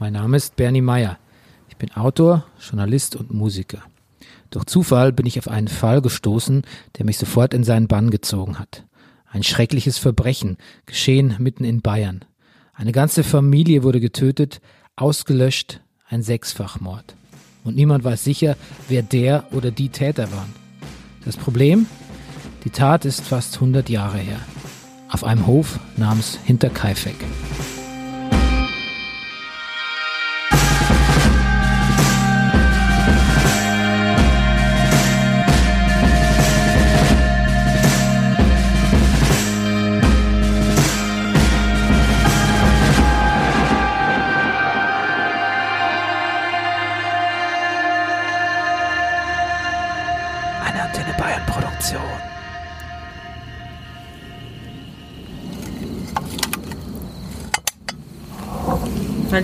Mein Name ist Bernie Meyer. Ich bin Autor, Journalist und Musiker. Durch Zufall bin ich auf einen Fall gestoßen, der mich sofort in seinen Bann gezogen hat. Ein schreckliches Verbrechen, geschehen mitten in Bayern. Eine ganze Familie wurde getötet, ausgelöscht, ein Sechsfachmord. Und niemand weiß sicher, wer der oder die Täter waren. Das Problem? Die Tat ist fast 100 Jahre her. Auf einem Hof namens Hinterkaifeck.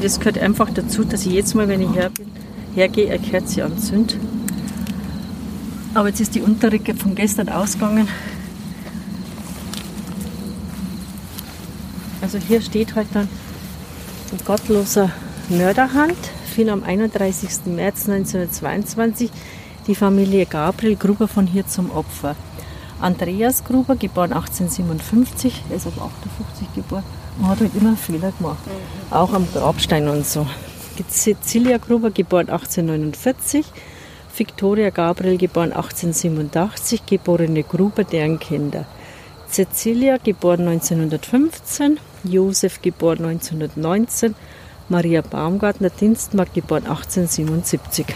Das gehört einfach dazu, dass ich jetzt Mal, wenn ich her bin, hergehe, eine Kerze anzünd. Aber jetzt ist die Unterricke von gestern ausgegangen. Also hier steht halt dann ein gottloser Mörderhand, fiel am 31. März 1922 die Familie Gabriel Gruber von hier zum Opfer. Andreas Gruber, geboren 1857, er ist aber 58 geboren, und hat halt immer Fehler gemacht. Auch am Grabstein und so. Cecilia Gruber, geboren 1849, Victoria Gabriel, geboren 1887, geborene Gruber, deren Kinder. Cecilia, geboren 1915, Josef, geboren 1919, Maria Baumgartner, Dienstmarkt, geboren 1877.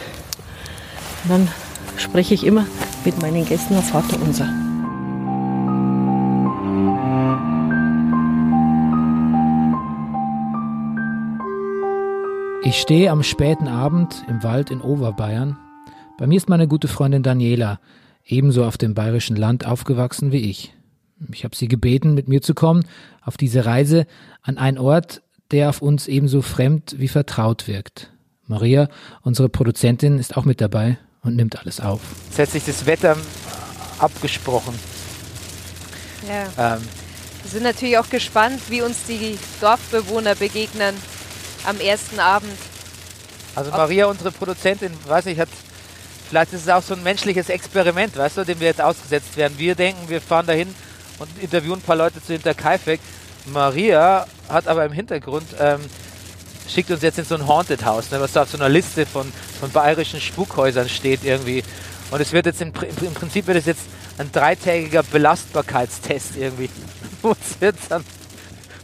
Und dann spreche ich immer mit meinen Gästen auf Vater unser. Ich stehe am späten Abend im Wald in Oberbayern. Bei mir ist meine gute Freundin Daniela, ebenso auf dem bayerischen Land aufgewachsen wie ich. Ich habe sie gebeten, mit mir zu kommen auf diese Reise an einen Ort, der auf uns ebenso fremd wie vertraut wirkt. Maria, unsere Produzentin, ist auch mit dabei und nimmt alles auf. Jetzt hat sich das Wetter abgesprochen. Ja. Ähm, Wir sind natürlich auch gespannt, wie uns die Dorfbewohner begegnen am ersten Abend. also Maria, unsere Produzentin, weiß ich, hat vielleicht ist es auch so ein menschliches Experiment, weißt du, dem wir jetzt ausgesetzt werden. Wir denken, wir fahren dahin und interviewen ein paar Leute zu Hinterkaifeck. Maria hat aber im Hintergrund ähm, schickt uns jetzt in so ein Haunted House, ne, was da auf so einer Liste von, von bayerischen Spukhäusern steht irgendwie. Und es wird jetzt im, im Prinzip wird es jetzt ein dreitägiger Belastbarkeitstest irgendwie. Wo es wird dann,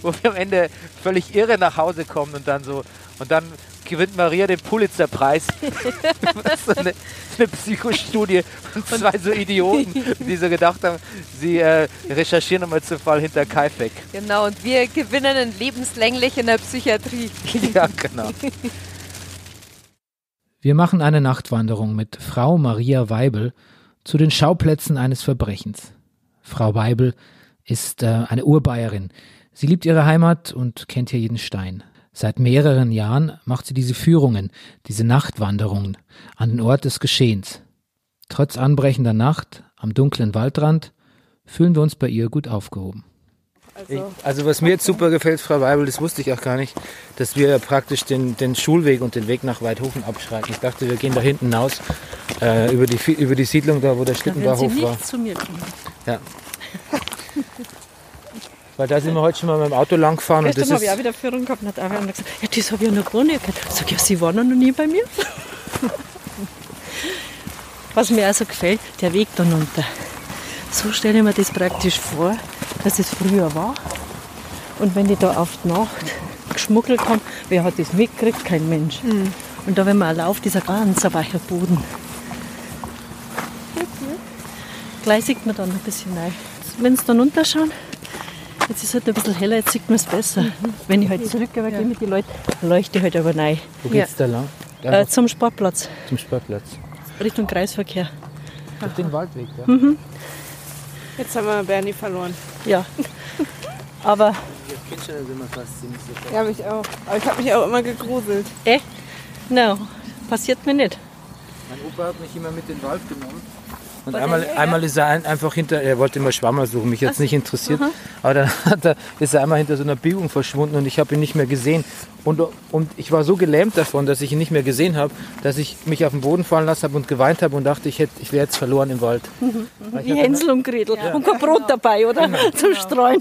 wo wir am Ende völlig irre nach Hause kommen und dann so und dann gewinnt Maria den Pulitzerpreis. so eine, eine Psychostudie von zwei so Idioten, die so gedacht haben, sie äh, recherchieren nochmal zu Fall hinter Kaifeck. Genau, und wir gewinnen lebenslänglich in der Psychiatrie. ja, genau. Wir machen eine Nachtwanderung mit Frau Maria Weibel zu den Schauplätzen eines Verbrechens. Frau Weibel ist äh, eine Urbayerin. Sie liebt ihre Heimat und kennt hier jeden Stein. Seit mehreren Jahren macht sie diese Führungen, diese Nachtwanderungen an den Ort des Geschehens. Trotz anbrechender Nacht am dunklen Waldrand fühlen wir uns bei ihr gut aufgehoben. Ich, also was mir jetzt super gefällt, Frau Weibel, das wusste ich auch gar nicht, dass wir praktisch den, den Schulweg und den Weg nach Weidhofen abschreiten. Ich dachte, wir gehen da hinten hinaus äh, über, die, über die Siedlung da, wo der Schlittenbauhof war. zu mir kommen. Ja. Weil da sind wir heute schon mal mit dem Auto lang gefahren und das Gestern habe ich auch wieder Führung gehabt und hat auch einer gesagt, ja, das habe ich ja noch gar nicht gehört. Ich sage, ja, Sie waren ja noch nie bei mir. Was mir auch so gefällt, der Weg da runter. So stelle ich mir das praktisch vor, dass es früher war. Und wenn die da auf die Nacht geschmuggelt haben, wer hat das mitgekriegt? Kein Mensch. Und da, wenn man lauft, ist ein ganz weicher Boden. Gleich sieht man dann ein bisschen rein. Wenn Sie dann runterschauen, jetzt ist es halt ein bisschen heller, jetzt sieht man es besser. Wenn ich halt zurückgehe ja. mit den Leuten, leuchte ich halt aber rein. wo geht's da lang? Äh, zum Sportplatz, zum Sportplatz. Richtung Kreisverkehr. Auf den Waldweg, ja. Jetzt haben wir Bernie verloren. Ja. Aber, Ich ist immer faszinierend. Ja, mich auch. Aber ich habe mich auch immer gegruselt. eh, no, passiert mir nicht. Mein Opa hat mich immer mit in den Wald genommen Und einmal, einmal ist er ein, einfach hinter, er wollte immer Schwammer suchen, mich jetzt nicht interessiert, aber dann hat er, ist er einmal hinter so einer Biegung verschwunden und ich habe ihn nicht mehr gesehen. Und, und ich war so gelähmt davon, dass ich ihn nicht mehr gesehen habe, dass ich mich auf den Boden fallen lassen habe und geweint habe und dachte, ich, hätte, ich wäre jetzt verloren im Wald. Wie Hänsel und Gretel. und kein Brot dabei, oder? Zum Streuen.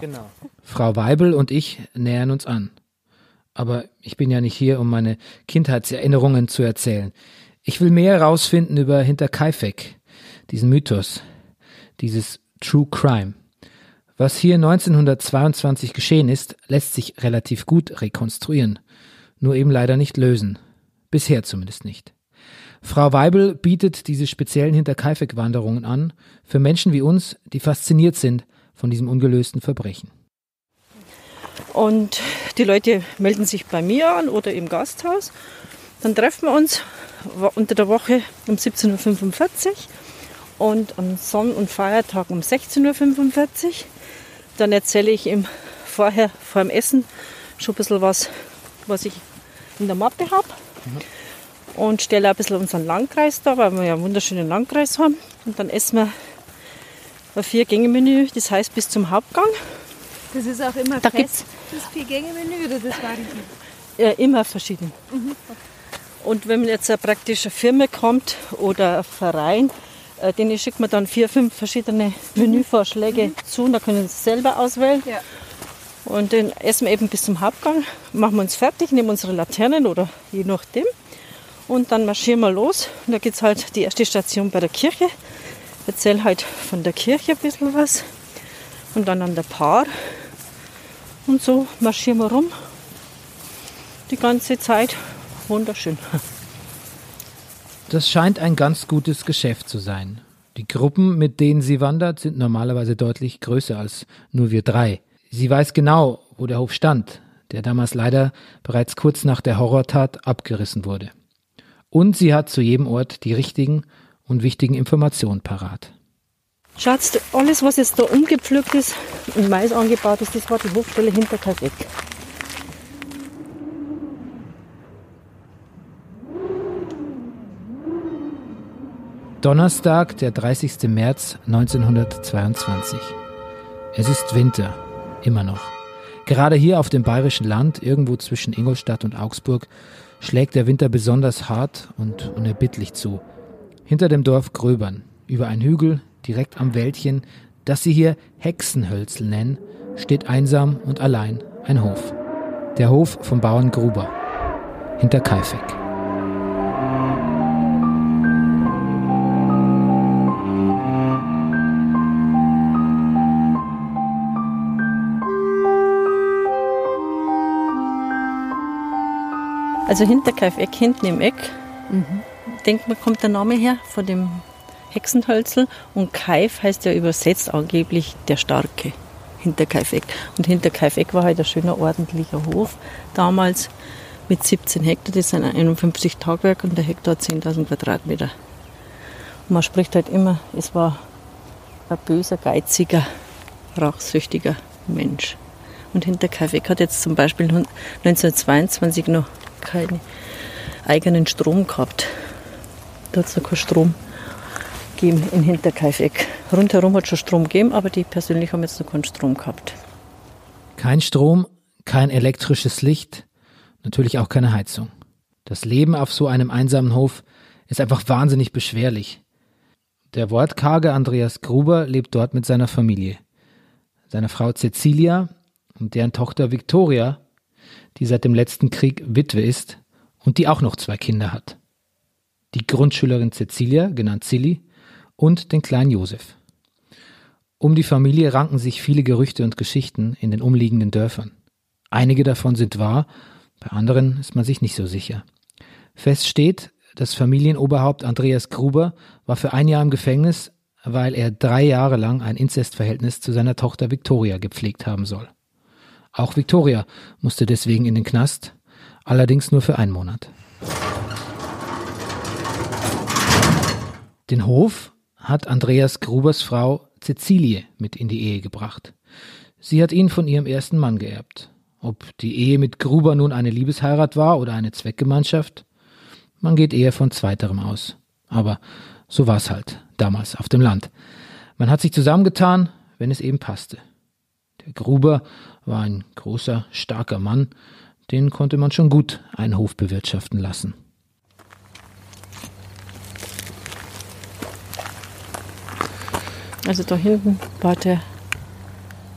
Genau. Frau Weibel und ich nähern uns an. Aber ich bin ja nicht hier, um meine Kindheitserinnerungen zu erzählen. Ich will mehr herausfinden über Hinterkaifeck, diesen Mythos, dieses True Crime. Was hier 1922 geschehen ist, lässt sich relativ gut rekonstruieren, nur eben leider nicht lösen. Bisher zumindest nicht. Frau Weibel bietet diese speziellen Hinterkaifeck-Wanderungen an für Menschen wie uns, die fasziniert sind von diesem ungelösten Verbrechen. Und die Leute melden sich bei mir an oder im Gasthaus. Dann treffen wir uns unter der Woche um 17.45 Uhr und am Sonn- und Feiertag um 16.45 Uhr. Dann erzähle ich ihm vorher, vor dem Essen, schon ein bisschen was, was ich in der Mappe habe. Mhm. Und stelle ein bisschen unseren Landkreis da, weil wir ja einen wunderschönen Landkreis haben. Und dann essen wir ein Vier-Gänge-Menü, das heißt bis zum Hauptgang. Das ist auch immer da fest, das Vier-Gänge-Menü oder das variiert? Ja, immer verschieden. Mhm. Und wenn jetzt eine praktische Firma kommt oder ein Verein, äh, denen schickt man dann vier, fünf verschiedene Menüvorschläge mhm. zu und da können sie selber auswählen. Ja. Und dann essen wir eben bis zum Hauptgang, machen wir uns fertig, nehmen unsere Laternen oder je nachdem. Und dann marschieren wir los. Und da geht es halt die erste Station bei der Kirche. Ich erzähle halt von der Kirche ein bisschen was. Und dann an der Paar. Und so marschieren wir rum. Die ganze Zeit. Wunderschön. Das scheint ein ganz gutes Geschäft zu sein. Die Gruppen, mit denen sie wandert, sind normalerweise deutlich größer als nur wir drei. Sie weiß genau, wo der Hof stand, der damals leider bereits kurz nach der Horrortat abgerissen wurde. Und sie hat zu jedem Ort die richtigen und wichtigen Informationen parat. Schatz, alles, was jetzt da umgepflückt ist und Mais angebaut ist, das war die Hofstelle hinter Kalbeck. Donnerstag, der 30. März 1922. Es ist Winter, immer noch. Gerade hier auf dem bayerischen Land, irgendwo zwischen Ingolstadt und Augsburg, schlägt der Winter besonders hart und unerbittlich zu. Hinter dem Dorf Gröbern, über einen Hügel, direkt am Wäldchen, das sie hier Hexenhölzel nennen, steht einsam und allein ein Hof. Der Hof vom Bauern Gruber, hinter Kaifeck. Also hinter Kaifeck, hinten im Eck, mhm. denkt man, kommt der Name her von dem Hexenhölzel. Und Kaif heißt ja übersetzt angeblich der Starke. Hinter Kaifeck. Und hinter Kaifeck war halt ein schöner ordentlicher Hof damals mit 17 Hektar. Das sind 51 Tagwerke und der Hektar hat 10.000 Quadratmeter. Und man spricht halt immer, es war ein böser, geiziger, rachsüchtiger Mensch. Und hinter Kaifeck hat jetzt zum Beispiel 1922 noch keinen eigenen Strom gehabt. Da hat es noch keinen Strom gegeben in Hinterkaifeck. Rundherum hat es schon Strom gegeben, aber die persönlich haben jetzt noch keinen Strom gehabt. Kein Strom, kein elektrisches Licht, natürlich auch keine Heizung. Das Leben auf so einem einsamen Hof ist einfach wahnsinnig beschwerlich. Der wortkarge Andreas Gruber lebt dort mit seiner Familie. Seiner Frau Cecilia und deren Tochter Victoria die seit dem letzten Krieg Witwe ist und die auch noch zwei Kinder hat. Die Grundschülerin Cecilia, genannt Silly, und den kleinen Josef. Um die Familie ranken sich viele Gerüchte und Geschichten in den umliegenden Dörfern. Einige davon sind wahr, bei anderen ist man sich nicht so sicher. Fest steht, das Familienoberhaupt Andreas Gruber war für ein Jahr im Gefängnis, weil er drei Jahre lang ein Inzestverhältnis zu seiner Tochter Victoria gepflegt haben soll. Auch Victoria musste deswegen in den Knast, allerdings nur für einen Monat. Den Hof hat Andreas Grubers Frau Cecilie mit in die Ehe gebracht. Sie hat ihn von ihrem ersten Mann geerbt. Ob die Ehe mit Gruber nun eine Liebesheirat war oder eine Zweckgemeinschaft, man geht eher von zweiterem aus. Aber So war's halt, damals auf dem Land. Man hat sich zusammengetan, wenn es eben passte. Der Gruber war ein großer, starker Mann, den konnte man schon gut einen Hof bewirtschaften lassen. Also da hinten war der,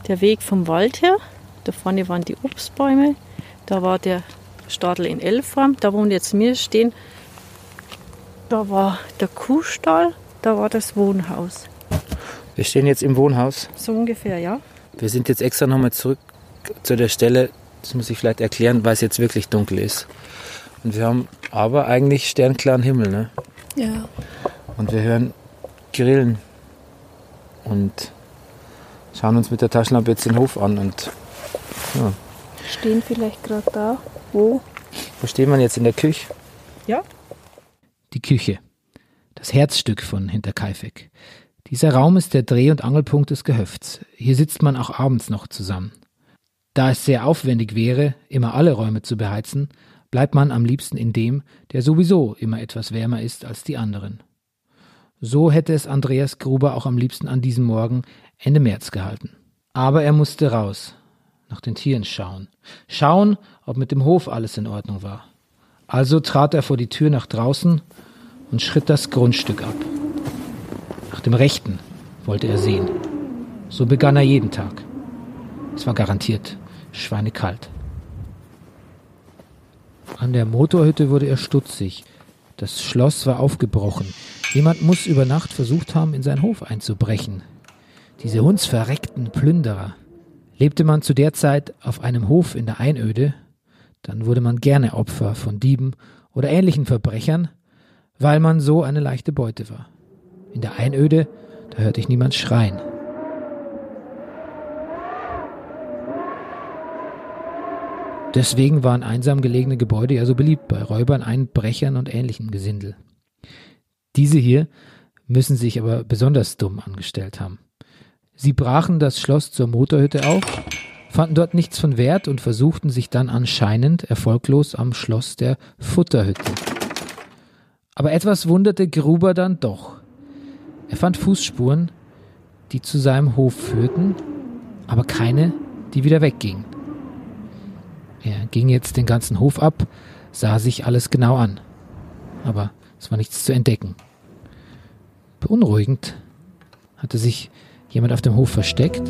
der Weg vom Wald her. Da vorne waren die Obstbäume. Da war der Stadel in L-Form. Da wo jetzt wir stehen, da war der Kuhstall. Da war das Wohnhaus. Wir stehen jetzt im Wohnhaus. So ungefähr, ja. Wir sind jetzt extra nochmal zurück zu der Stelle, das muss ich vielleicht erklären, weil es jetzt wirklich dunkel ist. Und wir haben aber eigentlich sternklaren Himmel, ne? Ja. Und wir hören Grillen und schauen uns mit der Taschenlampe jetzt den Hof an. Und ja, Stehen vielleicht gerade da. Wo? wo stehen wir jetzt in der Küche? Ja. Die Küche. Das Herzstück von Hinterkaifeck. Dieser Raum ist der Dreh- und Angelpunkt des Gehöfts. Hier sitzt man auch abends noch zusammen. Da es sehr aufwendig wäre, immer alle Räume zu beheizen, bleibt man am liebsten in dem, der sowieso immer etwas wärmer ist als die anderen. So hätte es Andreas Gruber auch am liebsten an diesem Morgen Ende März gehalten. Aber er musste raus, nach den Tieren schauen. Schauen, ob mit dem Hof alles in Ordnung war. Also trat er vor die Tür nach draußen und schritt das Grundstück ab. Nach dem Rechten wollte er sehen. So begann er jeden Tag. Es war garantiert schweinekalt. An der Motorhütte wurde er stutzig. Das Schloss war aufgebrochen. Jemand muss über Nacht versucht haben, in seinen Hof einzubrechen. Diese hundsverreckten Plünderer. Lebte man zu der Zeit auf einem Hof in der Einöde, dann wurde man gerne Opfer von Dieben oder ähnlichen Verbrechern, weil man so eine leichte Beute war. In der Einöde, da hörte ich niemand schreien. Deswegen waren einsam gelegene Gebäude ja so beliebt bei Räubern, Einbrechern und ähnlichem Gesindel. Diese hier müssen sich aber besonders dumm angestellt haben. Sie brachen das Schloss zur Motorhütte auf, fanden dort nichts von Wert und versuchten sich dann anscheinend erfolglos am Schloss der Futterhütte. Aber etwas wunderte Gruber dann doch. Er fand Fußspuren, die zu seinem Hof führten, aber keine, die wieder weggingen. Er ging jetzt den ganzen Hof ab, sah sich alles genau an. Aber es war nichts zu entdecken. Beunruhigend hatte sich jemand auf dem Hof versteckt.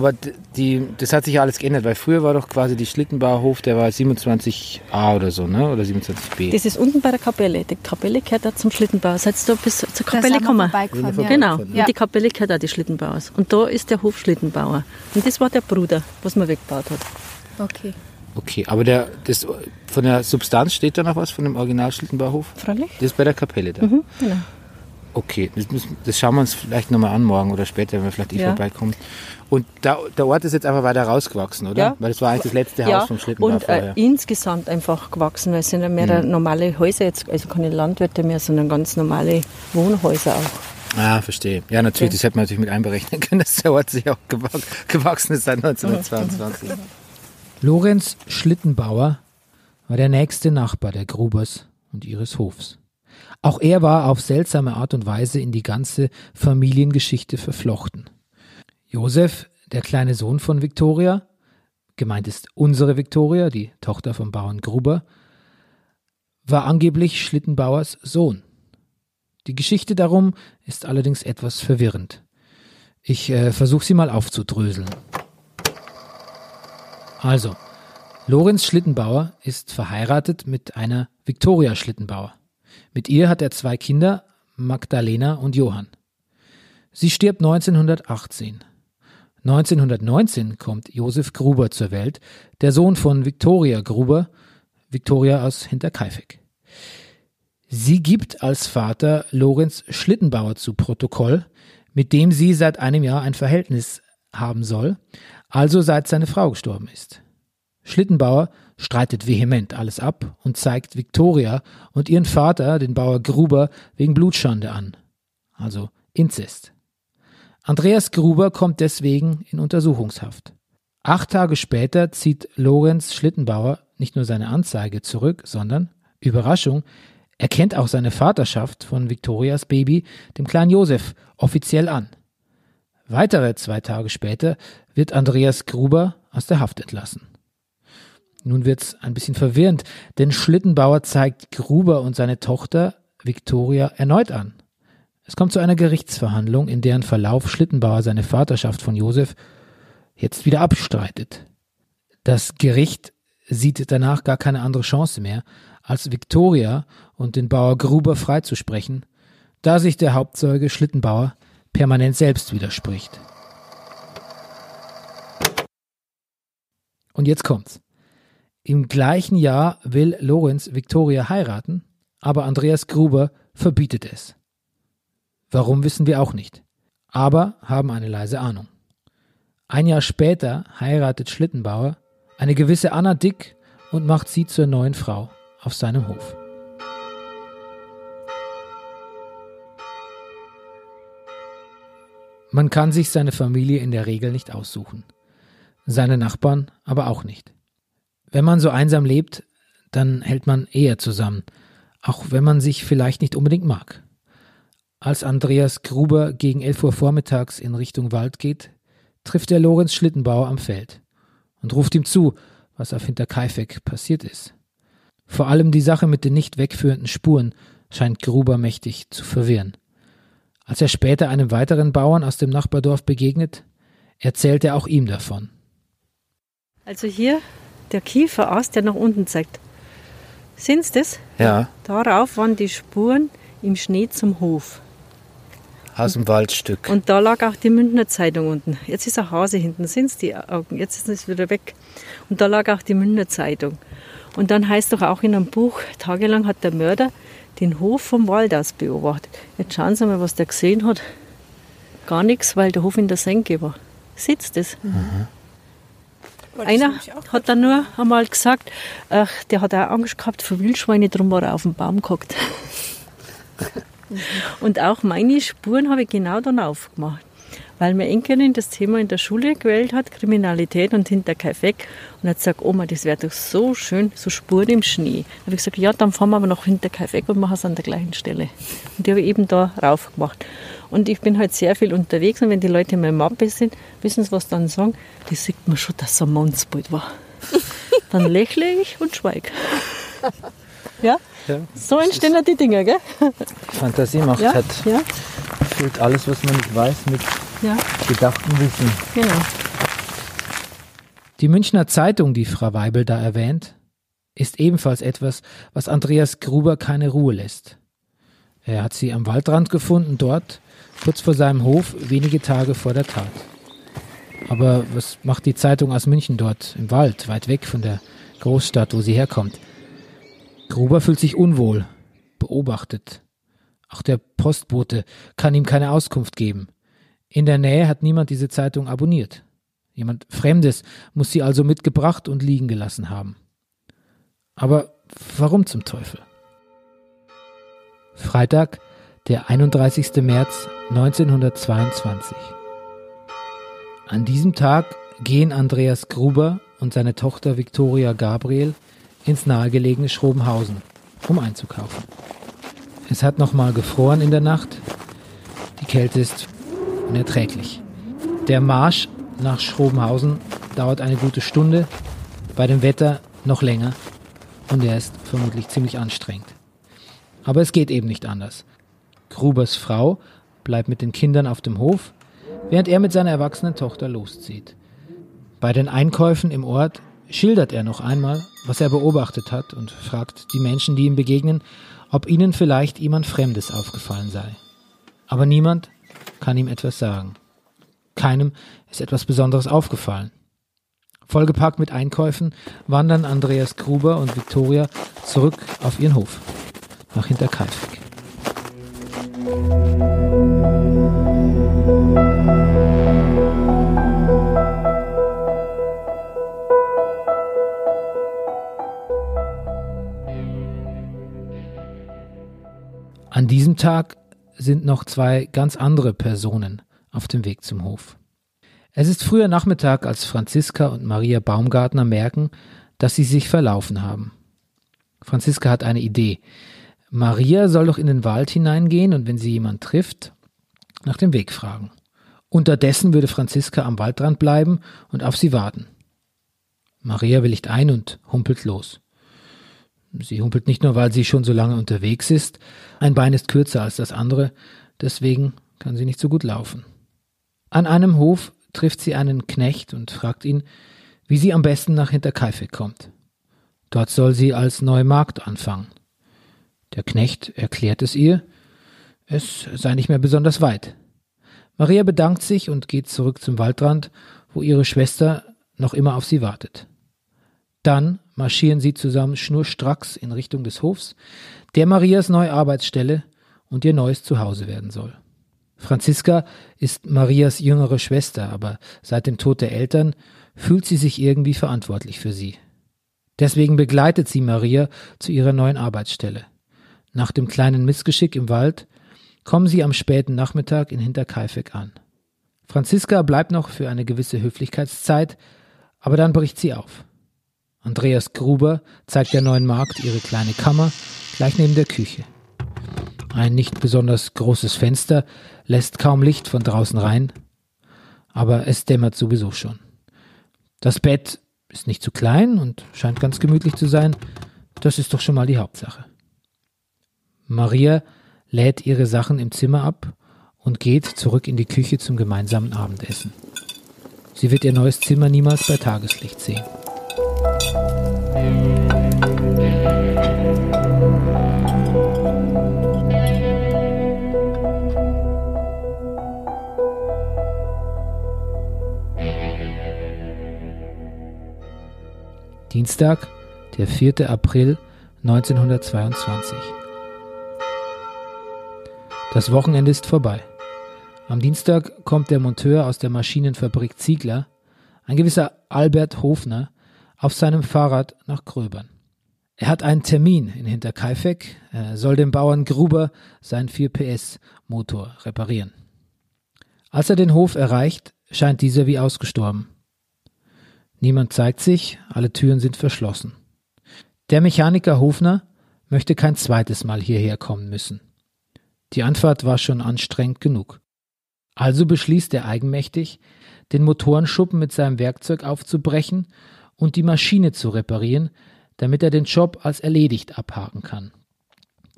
Aber die, das hat sich ja alles geändert, weil früher war doch quasi die Schlittenbauerhof, der war 27a oder so, ne? Oder 27b. Das ist unten bei der Kapelle. Die Kapelle gehört da zum Schlittenbau. Seid ihr da bis zur Kapelle gekommen? Wir Genau, vorbeigefahren, und die Kapelle gehört auch die Schlittenbauers. Und da ist der Hof Schlittenbauer. Und das war der Bruder, was man weggebaut hat. Okay. Okay, aber der, das, von der Substanz steht da noch was von dem Original Schlittenbauerhof? Freilich? Das ist bei der Kapelle da. Mhm, genau. Okay, das, müssen, das schauen wir uns vielleicht nochmal an morgen oder später, wenn wir vielleicht eh Ja. vorbeikommen. Und da, der Ort ist jetzt einfach weiter rausgewachsen, oder? Ja. Weil das war eigentlich das letzte Haus vom Schlittenbau und äh, insgesamt einfach gewachsen, weil es sind ja mehr normale Häuser jetzt, also keine Landwirte mehr, sondern ganz normale Wohnhäuser auch. Ah, verstehe. Ja, natürlich, Ja. das hätte man natürlich mit einberechnen können, dass der Ort sich auch gewach- gewachsen ist seit 1922. Lorenz Schlittenbauer war der nächste Nachbar der Grubers und ihres Hofs. Auch er war auf seltsame Art und Weise in die ganze Familiengeschichte verflochten. Josef, der kleine Sohn von Viktoria, gemeint ist unsere Viktoria, die Tochter vom Bauern Gruber, war angeblich Schlittenbauers Sohn. Die Geschichte darum ist allerdings etwas verwirrend. Ich äh, versuche sie mal aufzudröseln. Also, Lorenz Schlittenbauer ist verheiratet mit einer Viktoria Schlittenbauer. Mit ihr hat er zwei Kinder, Magdalena und Johann. Sie stirbt 1918. 1919 kommt Josef Gruber zur Welt, der Sohn von Viktoria Gruber, Viktoria aus Hinterkaifeck. Sie gibt als Vater Lorenz Schlittenbauer zu Protokoll, mit dem sie seit einem Jahr ein Verhältnis haben soll, also seit seine Frau gestorben ist. Schlittenbauer streitet vehement alles ab und zeigt Viktoria und ihren Vater, den Bauer Gruber, wegen Blutschande an. Also Inzest. Andreas Gruber kommt deswegen in Untersuchungshaft. Acht Tage später zieht Lorenz Schlittenbauer nicht nur seine Anzeige zurück, sondern, Überraschung, erkennt auch seine Vaterschaft von Viktorias Baby, dem kleinen Josef, offiziell an. Weitere zwei Tage später wird Andreas Gruber aus der Haft entlassen. Nun wird's ein bisschen verwirrend, denn Schlittenbauer zeigt Gruber und seine Tochter Viktoria erneut an. Es kommt zu einer Gerichtsverhandlung, in deren Verlauf Schlittenbauer seine Vaterschaft von Josef jetzt wieder abstreitet. Das Gericht sieht danach gar keine andere Chance mehr, als Viktoria und den Bauer Gruber freizusprechen, da sich der Hauptzeuge Schlittenbauer permanent selbst widerspricht. Und jetzt kommt's. Im gleichen Jahr will Lorenz Victoria heiraten, aber Andreas Gruber verbietet es. Warum wissen wir auch nicht, aber haben eine leise Ahnung. Ein Jahr später heiratet Schlittenbauer eine gewisse Anna Dick und macht sie zur neuen Frau auf seinem Hof. Man kann sich seine Familie in der Regel nicht aussuchen, seine Nachbarn aber auch nicht. Wenn man so einsam lebt, dann hält man eher zusammen, auch wenn man sich vielleicht nicht unbedingt mag. Als Andreas Gruber gegen 11 Uhr vormittags in Richtung Wald geht, trifft er Lorenz Schlittenbauer am Feld und ruft ihm zu, was auf Hinterkaifeck passiert ist. Vor allem die Sache mit den nicht wegführenden Spuren scheint Gruber mächtig zu verwirren. Als er später einem weiteren Bauern aus dem Nachbardorf begegnet, erzählt er auch ihm davon. Also hier der Kieferast, der nach unten zeigt. Sind Sie das? Ja. Darauf waren die Spuren im Schnee zum Hof. Aus dem Waldstück. Und da lag auch die Münchner Zeitung unten. Jetzt ist ein Hase hinten, sind die Augen. Jetzt ist es wieder weg. Und da lag auch die Münchner Zeitung. Und dann heißt doch auch in einem Buch, tagelang hat der Mörder den Hof vom Wald aus beobachtet. Jetzt schauen Sie mal, was der gesehen hat. Gar nichts, weil der Hof in der Senke war. Sitzt es. Mhm. Einer hat dann nur einmal gesagt, ach, der hat auch Angst gehabt vor Wildschweine, darum war er auf dem Baum gehockt. Und auch meine Spuren habe ich genau dann aufgemacht. Weil mir Enkelin das Thema in der Schule gewählt hat, Kriminalität und Hinterkaifeck. Und hat gesagt, Oma, das wäre doch so schön, so Spuren im Schnee. Da habe ich gesagt, ja, dann fahren wir aber nach Hinterkaifeck und machen es an der gleichen Stelle. Und die habe ich eben da rauf gemacht. Und ich bin halt sehr viel unterwegs und wenn die Leute in meiner Mappe sind, wissen sie, was dann sagen? Die sieht man schon, dass er ein Mannsbild war. Dann lächle ich und schweige. Ja? Ja. So entstehen halt die Dinge, gell? Fantasie macht Ja, halt ja, füllt alles, was man nicht weiß, mit ja, gedachtem Wissen. genau. Die Münchner Zeitung, die Frau Weibel da erwähnt, ist ebenfalls etwas, was Andreas Gruber keine Ruhe lässt. Er hat sie am Waldrand gefunden, dort, kurz vor seinem Hof, wenige Tage vor der Tat. Aber was macht die Zeitung aus München dort, im Wald, weit weg von der Großstadt, wo sie herkommt? Gruber fühlt sich unwohl, beobachtet. Auch der Postbote kann ihm keine Auskunft geben. In der Nähe hat niemand diese Zeitung abonniert. Jemand Fremdes muss sie also mitgebracht und liegen gelassen haben. Aber warum zum Teufel? Freitag, der 31. März 1922. An diesem Tag gehen Andreas Gruber und seine Tochter Viktoria Gabriel ins nahegelegene Schrobenhausen, um einzukaufen. Es hat nochmal gefroren in der Nacht. Die Kälte ist unerträglich. Der Marsch nach Schrobenhausen dauert eine gute Stunde, bei dem Wetter noch länger und er ist vermutlich ziemlich anstrengend. Aber es geht eben nicht anders. Grubers Frau bleibt mit den Kindern auf dem Hof, während er mit seiner erwachsenen Tochter loszieht. Bei den Einkäufen im Ort schildert er noch einmal, was er beobachtet hat und fragt die Menschen, die ihm begegnen, ob ihnen vielleicht jemand Fremdes aufgefallen sei. Aber niemand kann ihm etwas sagen. Keinem ist etwas Besonderes aufgefallen. Vollgepackt mit Einkäufen wandern Andreas Gruber und Viktoria zurück auf ihren Hof, nach Hinterkaifeck. An diesem Tag sind noch zwei ganz andere Personen auf dem Weg zum Hof. Es ist früher Nachmittag, als Franziska und Maria Baumgartner merken, dass sie sich verlaufen haben. Franziska hat eine Idee. Maria soll doch in den Wald hineingehen und wenn sie jemand trifft, nach dem Weg fragen. Unterdessen würde Franziska am Waldrand bleiben und auf sie warten. Maria willigt ein und humpelt los. Sie humpelt nicht nur, weil sie schon so lange unterwegs ist, ein Bein ist kürzer als das andere, deswegen kann sie nicht so gut laufen. An einem Hof trifft sie einen Knecht und fragt ihn, wie sie am besten nach Hinterkaifeck kommt. Dort soll sie als neue Magd anfangen. Der Knecht erklärt es ihr, es sei nicht mehr besonders weit. Maria bedankt sich und geht zurück zum Waldrand, wo ihre Schwester noch immer auf sie wartet. Dann marschieren sie zusammen schnurstracks in Richtung des Hofs, der Marias neue Arbeitsstelle und ihr neues Zuhause werden soll. Franziska ist Marias jüngere Schwester, aber seit dem Tod der Eltern fühlt sie sich irgendwie verantwortlich für sie. Deswegen begleitet sie Maria zu ihrer neuen Arbeitsstelle. Nach dem kleinen Missgeschick im Wald kommen sie am späten Nachmittag in Hinterkaifeck an. Franziska bleibt noch für eine gewisse Höflichkeitszeit, aber dann bricht sie auf. Andreas Gruber zeigt der neuen Magd ihre kleine Kammer gleich neben der Küche. Ein nicht besonders großes Fenster lässt kaum Licht von draußen rein, aber es dämmert sowieso schon. Das Bett ist nicht zu klein und scheint ganz gemütlich zu sein, das ist doch schon mal die Hauptsache. Maria lädt ihre Sachen im Zimmer ab und geht zurück in die Küche zum gemeinsamen Abendessen. Sie wird ihr neues Zimmer niemals bei Tageslicht sehen. Dienstag, der 4. April 1922. Das Wochenende ist vorbei. Am Dienstag kommt der Monteur aus der Maschinenfabrik Ziegler, ein gewisser Albert Hofner, auf seinem Fahrrad nach Gröbern. Er hat einen Termin in Hinterkaifeck, er soll dem Bauern Gruber seinen 4 PS Motor reparieren. Als er den Hof erreicht, scheint dieser wie ausgestorben. Niemand zeigt sich, alle Türen sind verschlossen. Der Mechaniker Hofner möchte kein zweites Mal hierher kommen müssen. Die Anfahrt war schon anstrengend genug. Also beschließt er eigenmächtig, den Motorenschuppen mit seinem Werkzeug aufzubrechen und die Maschine zu reparieren, damit er den Job als erledigt abhaken kann.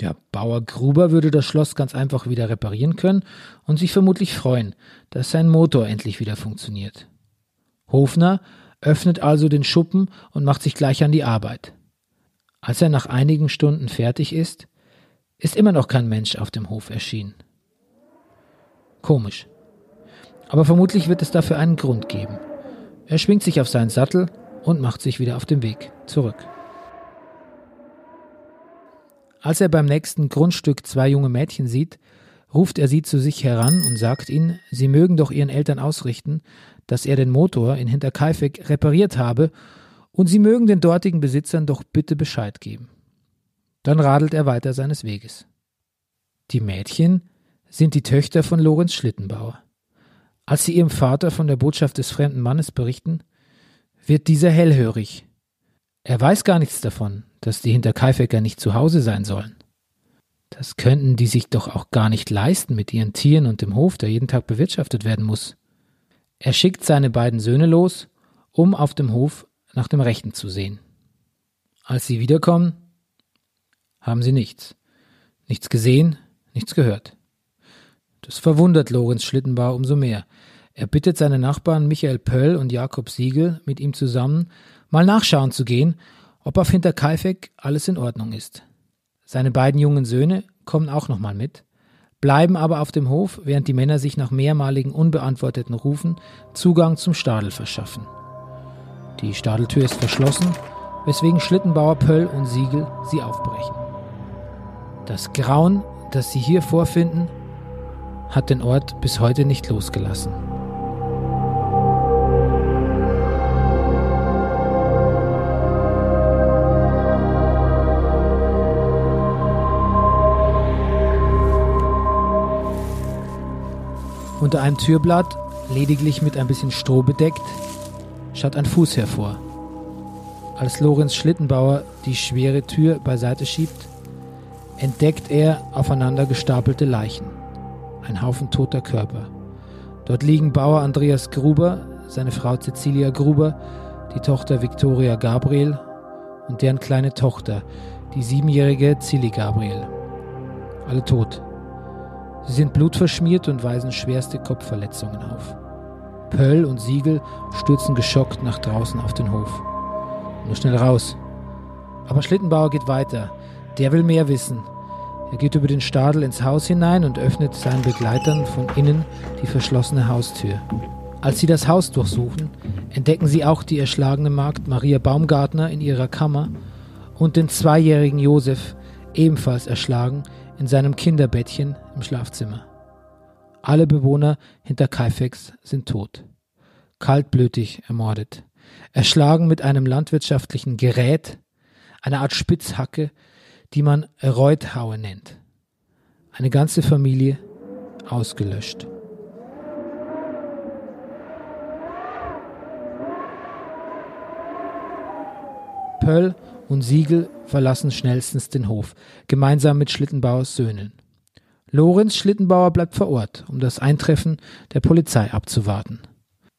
Der Bauer Gruber würde das Schloss ganz einfach wieder reparieren können und sich vermutlich freuen, dass sein Motor endlich wieder funktioniert. Hofner öffnet also den Schuppen und macht sich gleich an die Arbeit. Als er nach einigen Stunden fertig ist, ist immer noch kein Mensch auf dem Hof erschienen. Komisch. Aber vermutlich wird es dafür einen Grund geben. Er schwingt sich auf seinen Sattel und macht sich wieder auf den Weg zurück. Als er beim nächsten Grundstück zwei junge Mädchen sieht, ruft er sie zu sich heran und sagt ihnen, sie mögen doch ihren Eltern ausrichten, dass er den Motor in Hinterkaifeck repariert habe und sie mögen den dortigen Besitzern doch bitte Bescheid geben. Dann radelt er weiter seines Weges. Die Mädchen sind die Töchter von Lorenz Schlittenbauer. Als sie ihrem Vater von der Botschaft des fremden Mannes berichten, wird dieser hellhörig. Er weiß gar nichts davon, dass die Hinterkaifecker nicht zu Hause sein sollen. Das könnten die sich doch auch gar nicht leisten mit ihren Tieren und dem Hof, der jeden Tag bewirtschaftet werden muss. Er schickt seine beiden Söhne los, um auf dem Hof nach dem Rechten zu sehen. Als sie wiederkommen, haben sie nichts. Nichts gesehen, nichts gehört. Das verwundert Lorenz Schlittenbauer umso mehr. Er bittet seine Nachbarn Michael Pöll und Jakob Siegel, mit ihm zusammen mal nachschauen zu gehen, ob auf Hinterkaifeck alles in Ordnung ist. Seine beiden jungen Söhne kommen auch nochmal mit bleiben aber auf dem Hof, während die Männer sich nach mehrmaligen unbeantworteten Rufen Zugang zum Stadel verschaffen. Die Stadeltür ist verschlossen, weswegen Schlittenbauer Pöll und Siegel sie aufbrechen. Das Grauen, das sie hier vorfinden, hat den Ort bis heute nicht losgelassen. Unter einem Türblatt, lediglich mit ein bisschen Stroh bedeckt, schaut ein Fuß hervor. Als Lorenz Schlittenbauer die schwere Tür beiseite schiebt, entdeckt er aufeinander gestapelte Leichen. Ein Haufen toter Körper. Dort liegen Bauer Andreas Gruber, seine Frau Cecilia Gruber, die Tochter Victoria Gabriel und deren kleine Tochter, die siebenjährige Zilli Gabriel. Alle tot. Sie sind blutverschmiert und weisen schwerste Kopfverletzungen auf. Pöll und Siegel stürzen geschockt nach draußen auf den Hof. Nur schnell raus. Aber Schlittenbauer geht weiter. Der will mehr wissen. Er geht über den Stadel ins Haus hinein und öffnet seinen Begleitern von innen die verschlossene Haustür. Als sie das Haus durchsuchen, entdecken sie auch die erschlagene Magd Maria Baumgartner in ihrer Kammer und den zweijährigen Josef, ebenfalls erschlagen, in seinem Kinderbettchen im Schlafzimmer. Alle Bewohner hinter Kaifex sind tot. Kaltblütig ermordet. Erschlagen mit einem landwirtschaftlichen Gerät, einer Art Spitzhacke, die man Reuthaue nennt. Eine ganze Familie ausgelöscht. Pöll und Siegel verlassen schnellstens den Hof, gemeinsam mit Schlittenbauers Söhnen. Lorenz Schlittenbauer bleibt vor Ort, um das Eintreffen der Polizei abzuwarten.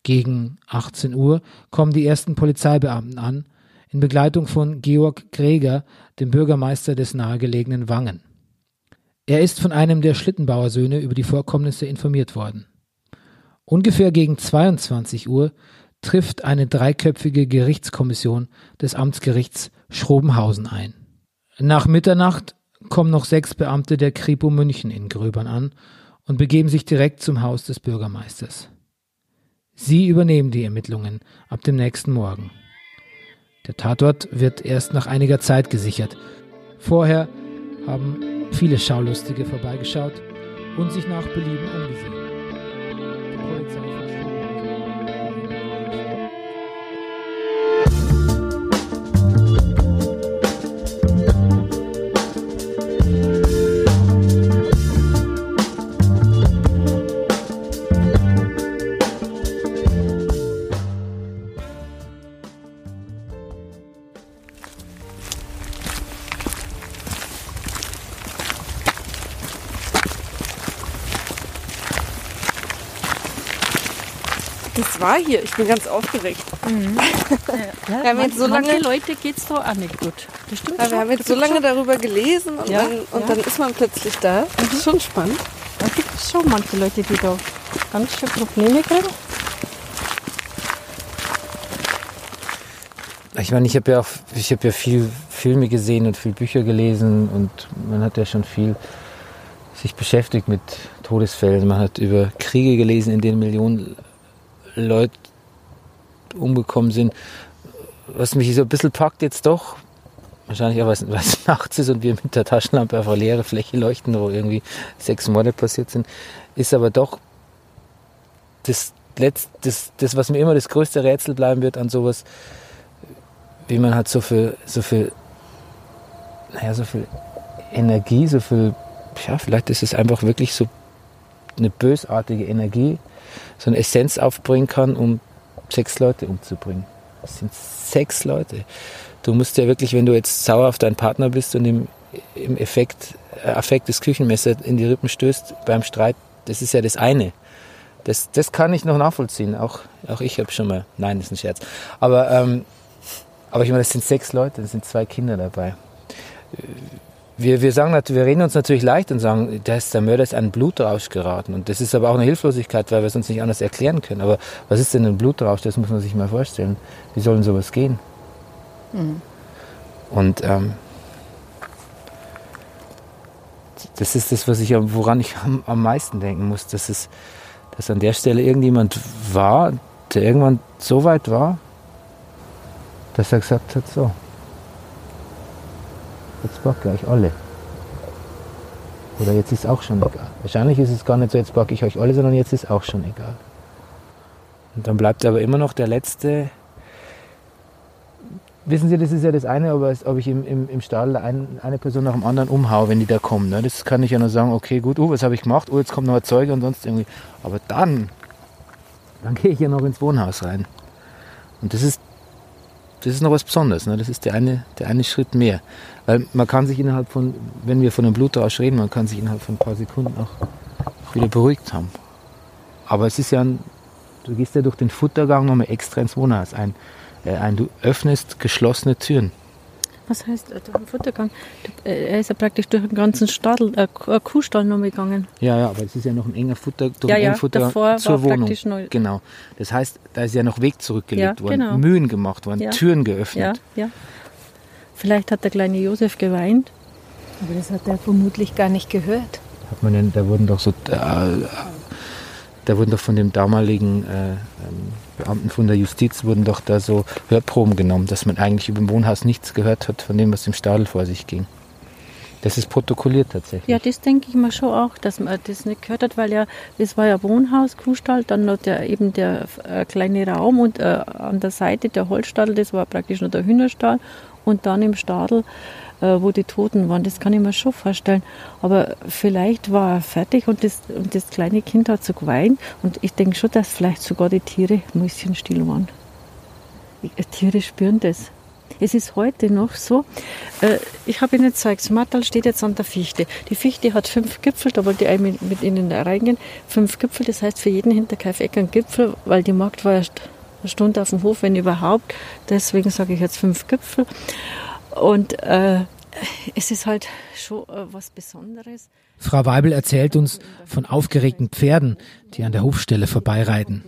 Gegen 18 Uhr kommen die ersten Polizeibeamten an, in Begleitung von Georg Greger, dem Bürgermeister des nahegelegenen Wangen. Er ist von einem der Schlittenbauersöhne über die Vorkommnisse informiert worden. Ungefähr gegen 22 Uhr trifft eine dreiköpfige Gerichtskommission des Amtsgerichts Schrobenhausen ein. Nach Mitternacht kommen noch sechs Beamte der Kripo München in Gröbern an und begeben sich direkt zum Haus des Bürgermeisters. Sie übernehmen die Ermittlungen ab dem nächsten Morgen. Der Tatort wird erst nach einiger Zeit gesichert. Vorher haben viele Schaulustige vorbeigeschaut und sich nach Belieben umgesehen. Die Polizei hier. Ich bin ganz aufgeregt. Ja, Wir haben jetzt so lange- Leute geht es da auch nicht gut. Das stimmt Ja, wir haben jetzt so lange darüber gelesen und, Ja, dann, und ja. dann ist man plötzlich da. Das ist schon spannend. Da gibt es schon manche Leute, die da ganz schön Probleme kriegen. Ich meine, ich habe ja auch, ich habe ja viel Filme gesehen und viel Bücher gelesen und man hat ja schon viel sich beschäftigt mit Todesfällen. Man hat über Kriege gelesen, in denen Millionen Leute umgekommen sind. Was mich so ein bisschen packt jetzt doch, wahrscheinlich auch, weil es- nachts ist und wir mit der Taschenlampe auf eine leere Fläche leuchten, wo irgendwie sechs Morde passiert sind, ist aber doch das, Letz-, das, das, was mir immer das größte Rätsel bleiben wird an sowas, wie man hat so viel, so viel, naja, so viel Energie, so viel, ja, vielleicht ist es einfach wirklich so eine bösartige Energie, so eine Essenz aufbringen kann, um sechs Leute umzubringen. Das sind sechs Leute. Du musst ja wirklich, wenn du jetzt sauer auf deinen Partner bist und im, im Effekt, äh, Affekt das Küchenmesser in die Rippen stößt beim Streit, das ist ja das eine. Das, das kann ich noch nachvollziehen. Auch, auch ich habe schon mal, nein, das ist ein Scherz. Aber, ähm, aber ich meine, das sind sechs Leute, das sind zwei Kinder dabei. Wir, wir, sagen, wir reden uns natürlich leicht und sagen, da ist der Mörder ist an Blutrausch geraten. Und das ist aber auch eine Hilflosigkeit, weil wir es uns nicht anders erklären können. Aber was ist denn ein Blutrausch? Das muss man sich mal vorstellen. Wie soll denn sowas gehen? Und ähm, das ist das, was ich, woran ich am, am meisten denken muss, dass, es, dass an der Stelle irgendjemand war, der irgendwann so weit war, dass er gesagt hat, so, jetzt packe ich euch alle. Oder jetzt ist auch schon egal. Wahrscheinlich ist es gar nicht so, jetzt packe ich euch alle, sondern jetzt ist auch schon egal. Und dann bleibt aber immer noch der letzte, wissen Sie, das ist ja das eine, aber ob ich im, im, im Stadel ein, eine Person nach dem anderen umhaue, wenn die da kommen. Ne? Das kann ich ja nur sagen, okay, gut, oh, was habe ich gemacht? Oh, jetzt kommt noch ein Zeuge und sonst irgendwie. Aber dann, dann gehe ich ja noch ins Wohnhaus rein. Und das ist, das ist noch was Besonderes. Ne? Das ist der eine, der eine Schritt mehr. Weil man kann sich innerhalb von, wenn wir von einem Blutrausch reden, man kann sich innerhalb von ein paar Sekunden auch wieder beruhigt haben. Aber es ist ja ein, du gehst ja durch den Futtergang nochmal extra ins Wohnhaus ein, äh, ein. Du öffnest geschlossene Türen. Was heißt äh, durch den Futtergang? Äh, Er ist ja praktisch durch den ganzen Stadel, äh, äh, Kuhstall noch gegangen. Ja, ja, aber es ist ja noch ein enger Futter, durch Ja, ja, engen Futtergang davor zur war Wohnung. praktisch neu. Genau. Das heißt, da ist ja noch Weg zurückgelegt Ja, worden, genau. Mühen gemacht worden, Ja. Türen geöffnet. Ja, ja. Vielleicht hat der kleine Josef geweint. Aber das hat er vermutlich gar nicht gehört. Hat man denn, da wurden doch so, äh, da wurden doch von dem damaligen äh, ähm, Beamten von der Justiz wurden doch da so Hörproben genommen, dass man eigentlich über dem Wohnhaus nichts gehört hat von dem, was im Stadel vor sich ging. Das ist protokolliert tatsächlich. Ja, das denke ich mir schon auch, dass man das nicht gehört hat, weil ja, das war ja Wohnhaus, Kuhstall, dann noch der, eben der äh, kleine Raum und äh, an der Seite der Holzstall, das war praktisch nur der Hühnerstall und dann im Stadel, wo die Toten waren, das kann ich mir schon vorstellen. Aber vielleicht war er fertig und das, und das kleine Kind hat so geweint und ich denke schon, dass vielleicht sogar die Tiere mäuschenstill waren. Die Tiere spüren das. Es ist heute noch so, äh, ich habe Ihnen gezeigt, das Mattal steht jetzt an der Fichte. Die Fichte hat fünf Gipfel, da wollte ich mit, Ihnen reingehen. Fünf Gipfel, das heißt für jeden Hinterkaifeck ein Gipfel, weil die Magd war erst eine Stunde auf dem Hof, wenn überhaupt. Deswegen sage ich jetzt fünf Gipfel. Und äh, es ist halt schon äh, was Besonderes. Frau Weibel erzählt uns von aufgeregten Pferden, die an der Hofstelle vorbeireiten.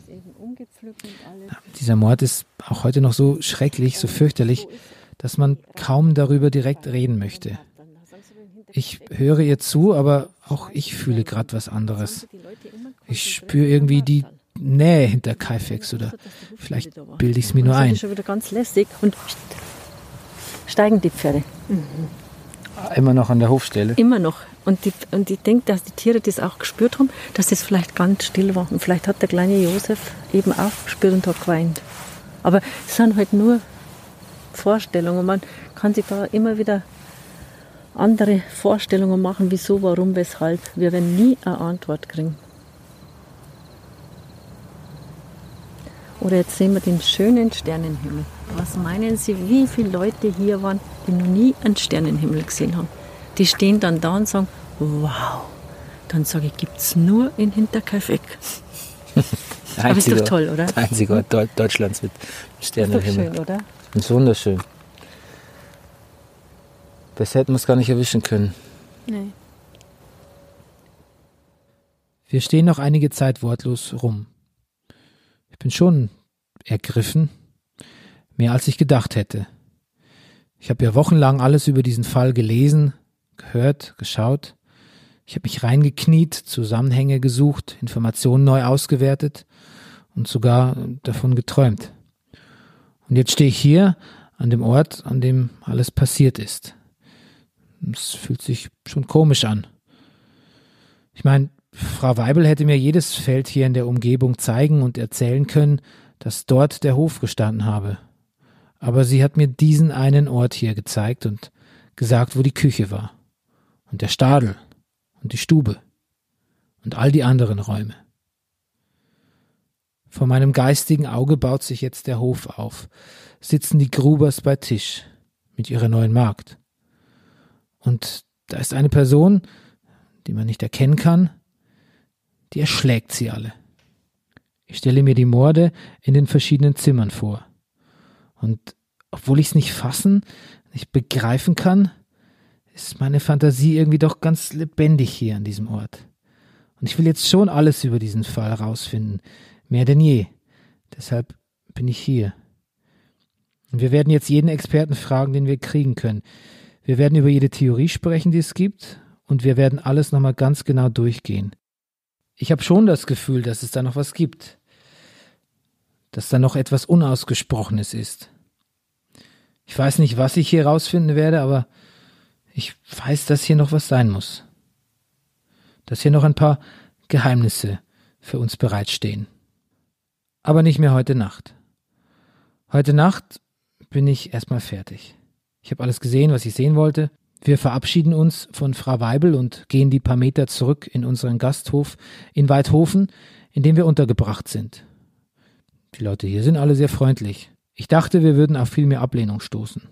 Das. Dieser Mord ist auch heute noch so schrecklich, so fürchterlich, dass man kaum darüber direkt reden möchte. Ich höre ihr zu, aber auch ich fühle gerade was anderes. Ich spüre irgendwie die Nähe hinter Kaifex oder vielleicht bilde ich es mir nur Das ein. ist schon wieder ganz lässig und steigen die Pferde. Immer noch an der Hofstelle. Immer noch. Und, die, und ich denke, dass die Tiere das auch gespürt haben, dass das vielleicht ganz still war. Und vielleicht hat der kleine Josef eben auch gespürt und hat geweint. Aber es sind halt nur Vorstellungen. Man kann sich da immer wieder andere Vorstellungen machen, wieso, warum, weshalb. Wir werden nie eine Antwort kriegen. Oder jetzt sehen wir den schönen Sternenhimmel. Was meinen Sie, wie viele Leute hier waren, die noch nie einen Sternenhimmel gesehen haben? Die stehen dann da und sagen, wow. Dann sage ich, gibt es nur in Hinterkaifeck. Aber ist doch toll, oder? Der einzige Ort Deu- Deutschlands mit Ist doch Sternenhimmel. schön, oder? Ist wunderschön. Besser hätten wir es gar nicht erwischen können. Nee. Wir stehen noch einige Zeit wortlos rum. Ich bin schon ergriffen, mehr als ich gedacht hätte. Ich habe ja wochenlang alles über diesen Fall gelesen, gehört, geschaut. Ich habe mich reingekniet, Zusammenhänge gesucht, Informationen neu ausgewertet und sogar davon geträumt. Und jetzt stehe ich hier an dem Ort, an dem alles passiert ist. Es fühlt sich schon komisch an. Ich meine, Frau Weibel hätte mir jedes Feld hier in der Umgebung zeigen und erzählen können, dass dort der Hof gestanden habe. Aber sie hat mir diesen einen Ort hier gezeigt und gesagt, wo die Küche war. Und der Stadel und die Stube und all die anderen Räume. Vor meinem geistigen Auge baut sich jetzt der Hof auf, sitzen die Grubers bei Tisch mit ihrer neuen Magd. Und da ist eine Person, die man nicht erkennen kann, die erschlägt sie alle. Ich stelle mir die Morde in den verschiedenen Zimmern vor. Und obwohl ich es nicht fassen, nicht begreifen kann, ist meine Fantasie irgendwie doch ganz lebendig hier an diesem Ort. Und ich will jetzt schon alles über diesen Fall herausfinden, mehr denn je. Deshalb bin ich hier. Und wir werden jetzt jeden Experten fragen, den wir kriegen können. Wir werden über jede Theorie sprechen, die es gibt, und wir werden alles nochmal ganz genau durchgehen. Ich habe schon das Gefühl, dass es da noch was gibt. Dass da noch etwas Unausgesprochenes ist. Ich weiß nicht, was ich hier rausfinden werde, aber ich weiß, dass hier noch was sein muss. Dass hier noch ein paar Geheimnisse für uns bereitstehen. Aber nicht mehr heute Nacht. Heute Nacht bin ich erstmal fertig. Ich habe alles gesehen, was ich sehen wollte. Wir verabschieden uns von Frau Weibel und gehen die paar Meter zurück in unseren Gasthof in Weidhofen, in dem wir untergebracht sind. Die Leute hier sind alle sehr freundlich. Ich dachte, wir würden auf viel mehr Ablehnung stoßen.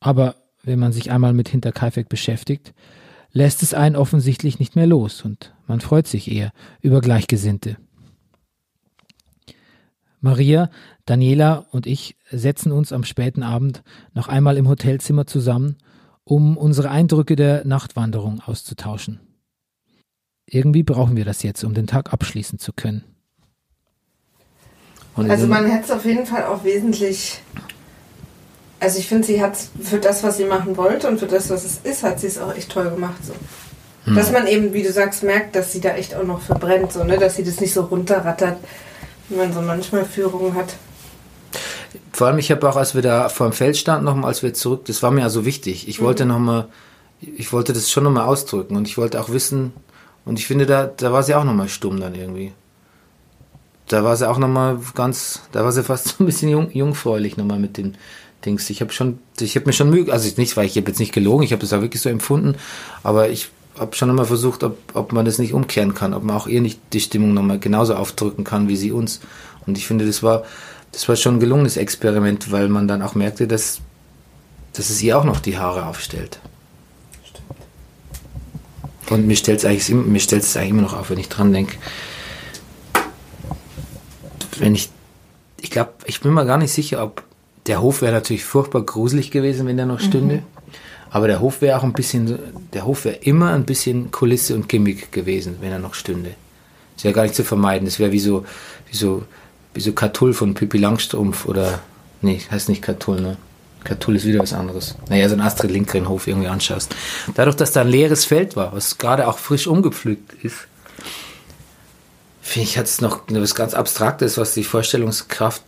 Aber wenn man sich einmal mit Hinterkaifeck beschäftigt, lässt es einen offensichtlich nicht mehr los und man freut sich eher über Gleichgesinnte. Maria, Daniela und ich setzen uns am späten Abend noch einmal im Hotelzimmer zusammen, um unsere Eindrücke der Nachtwanderung auszutauschen. Irgendwie brauchen wir das jetzt, um den Tag abschließen zu können. Und Also man hätte es auf jeden Fall auch wesentlich. Also ich finde, sie hat für das, was sie machen wollte und für das, was es ist, hat sie es auch echt toll gemacht. So. Hm. Dass man eben, wie du sagst, merkt, dass sie da echt auch noch verbrennt, so, ne? dass sie das nicht so runterrattert, wie man so manchmal Führungen hat. Vor allem, ich habe auch, als wir da vor dem Feld standen, nochmal, als wir zurück, das war mir also wichtig. Ich wollte nochmal, ich wollte das schon nochmal ausdrücken und ich wollte auch wissen, und ich finde, da, da war sie auch nochmal stumm dann irgendwie. Da war sie auch nochmal ganz, da war sie fast so ein bisschen jung, jungfräulich nochmal mit den Dings. Ich habe schon, ich habe mir schon Mühe, also nicht, weil ich habe jetzt nicht gelogen, ich habe das auch wirklich so empfunden, aber ich habe schon nochmal versucht, ob, ob man das nicht umkehren kann, ob man auch ihr nicht die Stimmung nochmal genauso aufdrücken kann, wie sie uns. Und ich finde, das war, das war schon ein gelungenes Experiment, weil man dann auch merkte, dass, dass es ihr auch noch die Haare aufstellt. Und mir stellt es eigentlich, immer- mir stellt es eigentlich immer noch auf, wenn ich dran denke. Wenn ich, ich glaube, ich bin mir gar nicht sicher, ob der Hof wäre natürlich furchtbar gruselig gewesen, wenn der noch stünde. Aber der Hof wäre auch ein bisschen, der Hof wäre immer ein bisschen Kulisse und Gimmick gewesen, wenn er noch stünde. Das wäre gar nicht zu vermeiden. Das wäre wie so, wie so, wie so Katull von Pippi Langstrumpf oder, nee, heißt nicht Katull, ne? Katull ist wieder was anderes. Naja, so ein Astrid Lindgren Hof irgendwie anschaust. Dadurch, dass da ein leeres Feld war, was gerade auch frisch umgepflügt ist, finde ich, hat es noch was ganz Abstraktes, was die Vorstellungskraft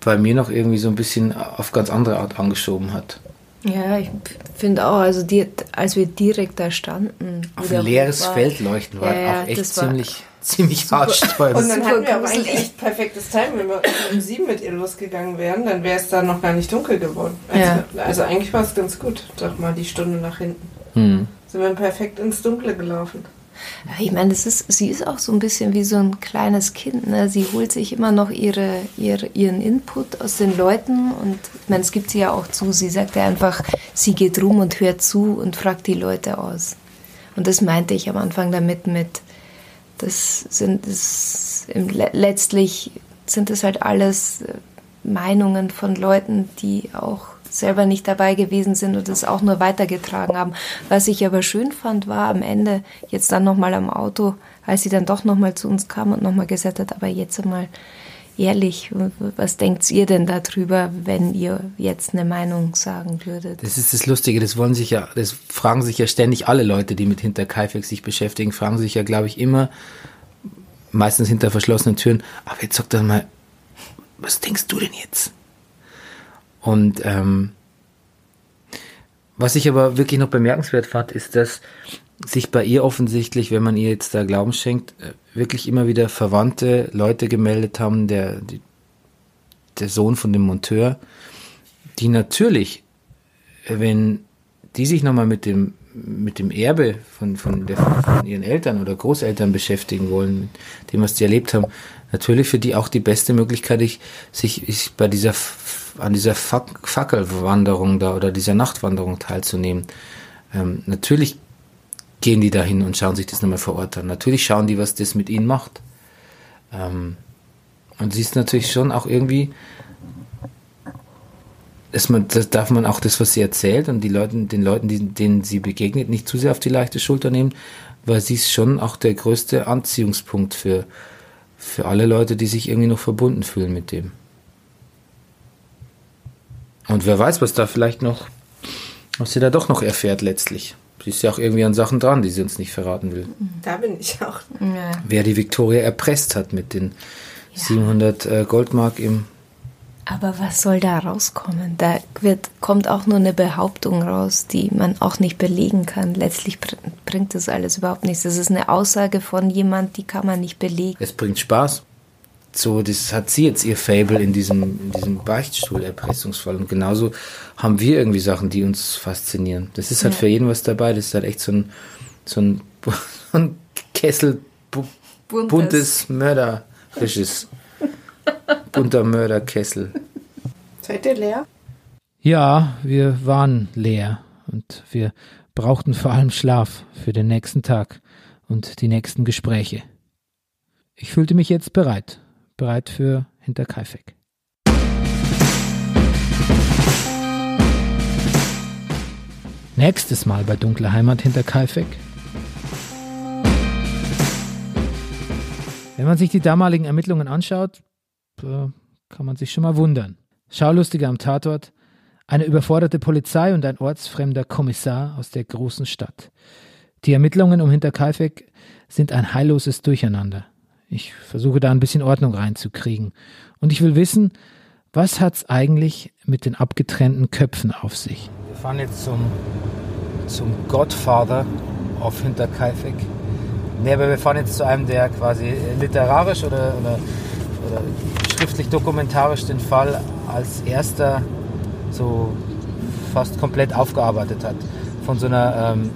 bei mir noch irgendwie so ein bisschen auf ganz andere Art angeschoben hat. Ja, ich finde auch, also die, als wir direkt da standen. Auf der ein leeres war, Feld leuchten war Ja, auch echt ziemlich, ziemlich haarsträubend. Und dann hatten wir aber eigentlich echt perfektes Timing. Wenn wir um sieben mit ihr losgegangen wären, dann wäre es da noch gar nicht dunkel geworden. Also, Ja. also eigentlich war es ganz gut. Doch mal die Stunde nach hinten. Hm. Sind wir perfekt ins Dunkle gelaufen. Ich meine, das ist, sie ist auch so ein bisschen wie so ein kleines Kind. Ne? Sie holt sich immer noch ihre, ihre, ihren Input aus den Leuten. Und ich meine, es gibt sie ja auch zu. Sie sagt ja einfach, sie geht rum und hört zu und fragt die Leute aus. Und das meinte ich am Anfang damit mit, das sind das, letztlich sind das halt alles äh, Meinungen von Leuten, die auch selber nicht dabei gewesen sind und das auch nur weitergetragen haben. Was ich aber schön fand, war am Ende, jetzt dann nochmal am Auto, als sie dann doch nochmal zu uns kam und nochmal gesagt hat, aber jetzt einmal ehrlich, was denkt ihr denn darüber, wenn ihr jetzt eine Meinung sagen würdet? Das ist das Lustige, das wollen sich ja, das fragen sich ja ständig alle Leute, die mit Hinterkaifeck sich beschäftigen, fragen sich ja, glaube ich, immer, meistens hinter verschlossenen Türen, aber jetzt sag doch mal, was denkst du denn jetzt? Und ähm, was ich aber wirklich noch bemerkenswert fand, ist, dass sich bei ihr offensichtlich, wenn man ihr jetzt da Glauben schenkt, äh, wirklich immer wieder verwandte Leute gemeldet haben, der, die, der Sohn von dem Monteur, die natürlich, äh, wenn die sich nochmal mit dem, mit dem Erbe von, von, der, von ihren Eltern oder Großeltern beschäftigen wollen, mit dem, was die erlebt haben, natürlich für die auch die beste Möglichkeit, ich, sich ich bei dieser, an dieser Fac- Fackelwanderung da oder dieser Nachtwanderung teilzunehmen. Ähm, natürlich gehen die dahin und schauen sich das nochmal vor Ort an. Natürlich schauen die, was das mit ihnen macht. Ähm, und sie ist natürlich schon auch irgendwie, dass man, das darf man auch das, was sie erzählt und die Leuten, den Leuten, die, denen sie begegnet, nicht zu sehr auf die leichte Schulter nehmen, weil sie ist schon auch der größte Anziehungspunkt für, für alle Leute, die sich irgendwie noch verbunden fühlen mit dem. Und wer weiß, was da vielleicht noch, was sie da doch noch erfährt letztlich. Sie ist ja auch irgendwie an Sachen dran, die sie uns nicht verraten will. Da bin ich auch. Ja. Wer die Victoria erpresst hat mit den 700 äh, Goldmark im Aber was soll da rauskommen? Da wird, kommt auch nur eine Behauptung raus, die man auch nicht belegen kann. Letztlich br bringt das alles überhaupt nichts. Das ist eine Aussage von jemand, die kann man nicht belegen. Es bringt Spaß. so, das hat sie jetzt ihr Fable in diesem, in diesem Beichtstuhl erpressungsvoll. Und genauso haben wir irgendwie Sachen, die uns faszinieren. Das ist halt ja. für jeden was dabei. Das ist halt echt so ein, so ein, ein Kessel buntes, buntes mörderisches bunter Mörderkessel. Seid ihr leer? Ja, wir waren leer und wir brauchten vor allem Schlaf für den nächsten Tag und die nächsten Gespräche. Ich fühlte mich jetzt bereit, bereit für Hinterkaifeck. Nächstes Mal bei Dunkle Heimat hinter Kaifek. Wenn man sich die damaligen Ermittlungen anschaut, äh, kann man sich schon mal wundern. Schaulustige am Tatort, eine überforderte Polizei und ein ortsfremder Kommissar aus der großen Stadt. Die Ermittlungen um Hinterkaifeck sind ein heilloses Durcheinander. Ich versuche da ein bisschen Ordnung reinzukriegen. Und ich will wissen, was hat's eigentlich mit den abgetrennten Köpfen auf sich? Wir fahren jetzt zum, zum Godfather auf Hinterkaifeck. Nee, aber wir fahren jetzt zu einem, der quasi literarisch oder, oder schriftlich dokumentarisch den Fall als erster so fast komplett aufgearbeitet hat. Von so einer ähm,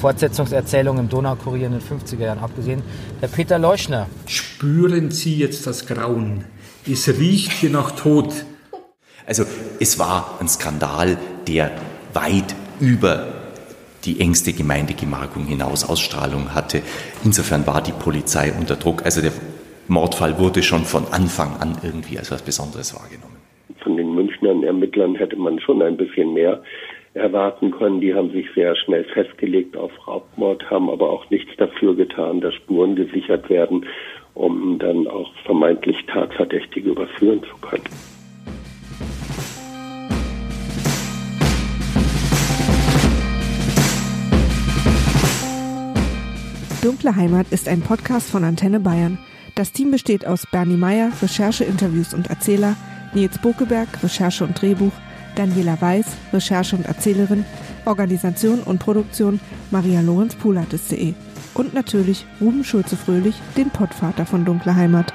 Fortsetzungserzählung im Donaukurier in den 50er Jahren abgesehen. Der Peter Leuschner. Spüren Sie jetzt das Grauen? Es riecht hier nach Tod. Also es war ein Skandal, der weit über die engste Gemeindegemarkung hinaus Ausstrahlung hatte. Insofern war die Polizei unter Druck. Also der Mordfall wurde schon von Anfang an irgendwie als was Besonderes wahrgenommen. Von den Münchner Ermittlern hätte man schon ein bisschen mehr erwarten können. Die haben sich sehr schnell festgelegt auf Raubmord, haben aber auch nichts dafür getan, dass Spuren gesichert werden, um dann auch vermeintlich Tatverdächtige überführen zu können. Dunkle Heimat ist ein Podcast von Antenne Bayern. Das Team besteht aus Bernie Meyer, Recherche, Interviews und Erzähler, Nils Bokeberg, Recherche und Drehbuch, Daniela Weiß, Recherche und Erzählerin, Organisation und Produktion Maria Lorenz Pulates.de und natürlich Ruben Schulze-Fröhlich, den Pottvater von Dunkle Heimat.